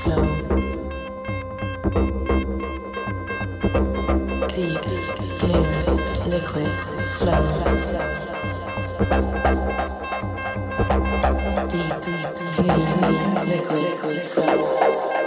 slow, deep, clear, liquid, slow, deep, deep, clear, liquid, slow.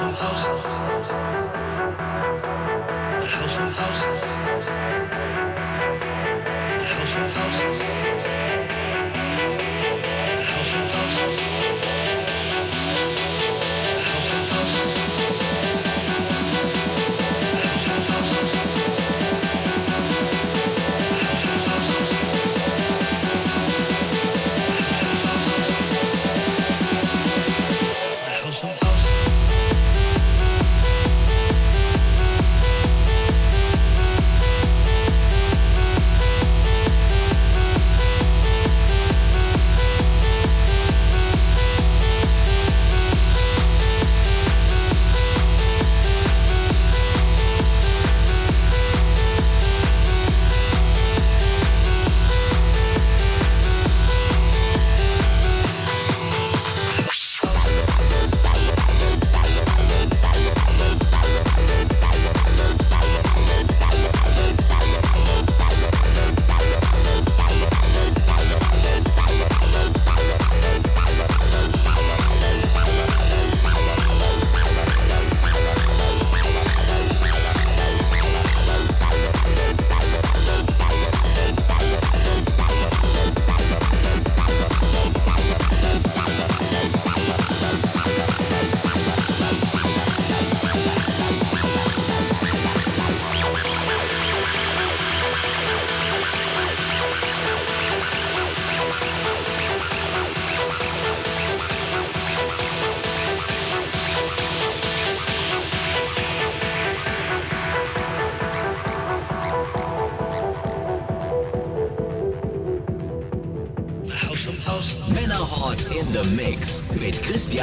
house, house, the house, the house.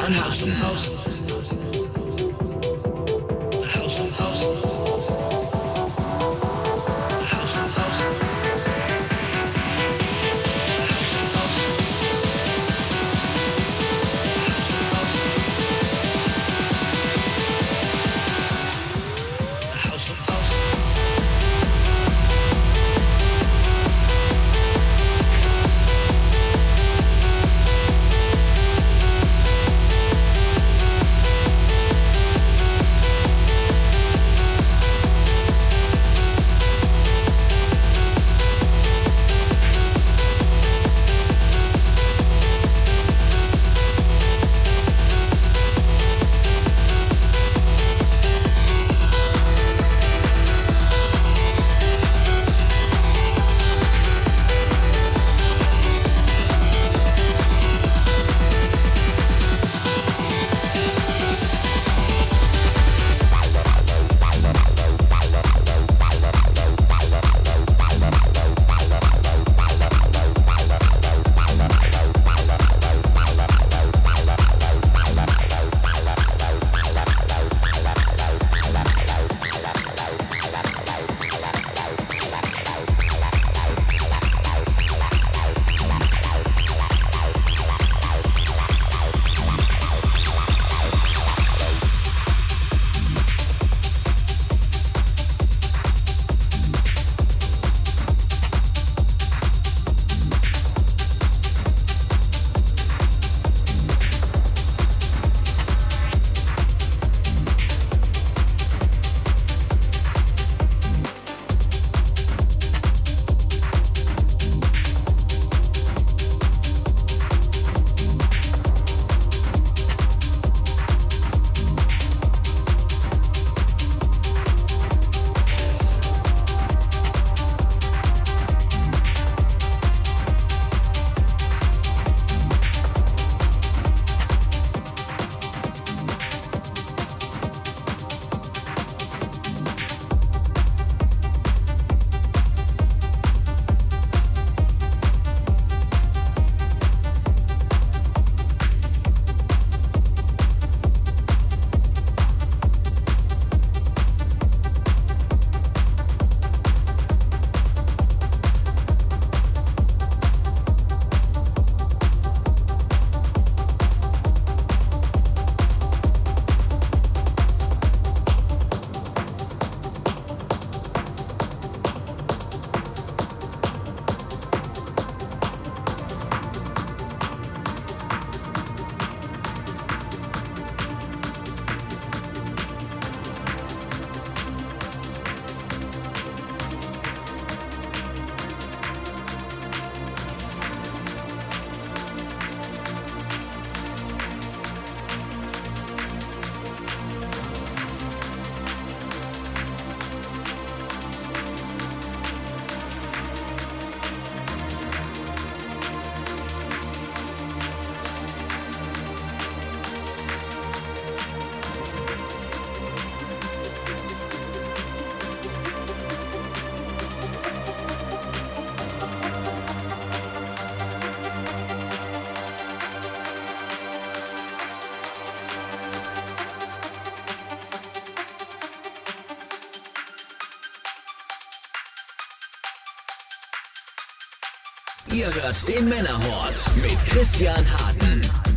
Herrenhausen. Ihr hört den Männerhort mit Christian Harten.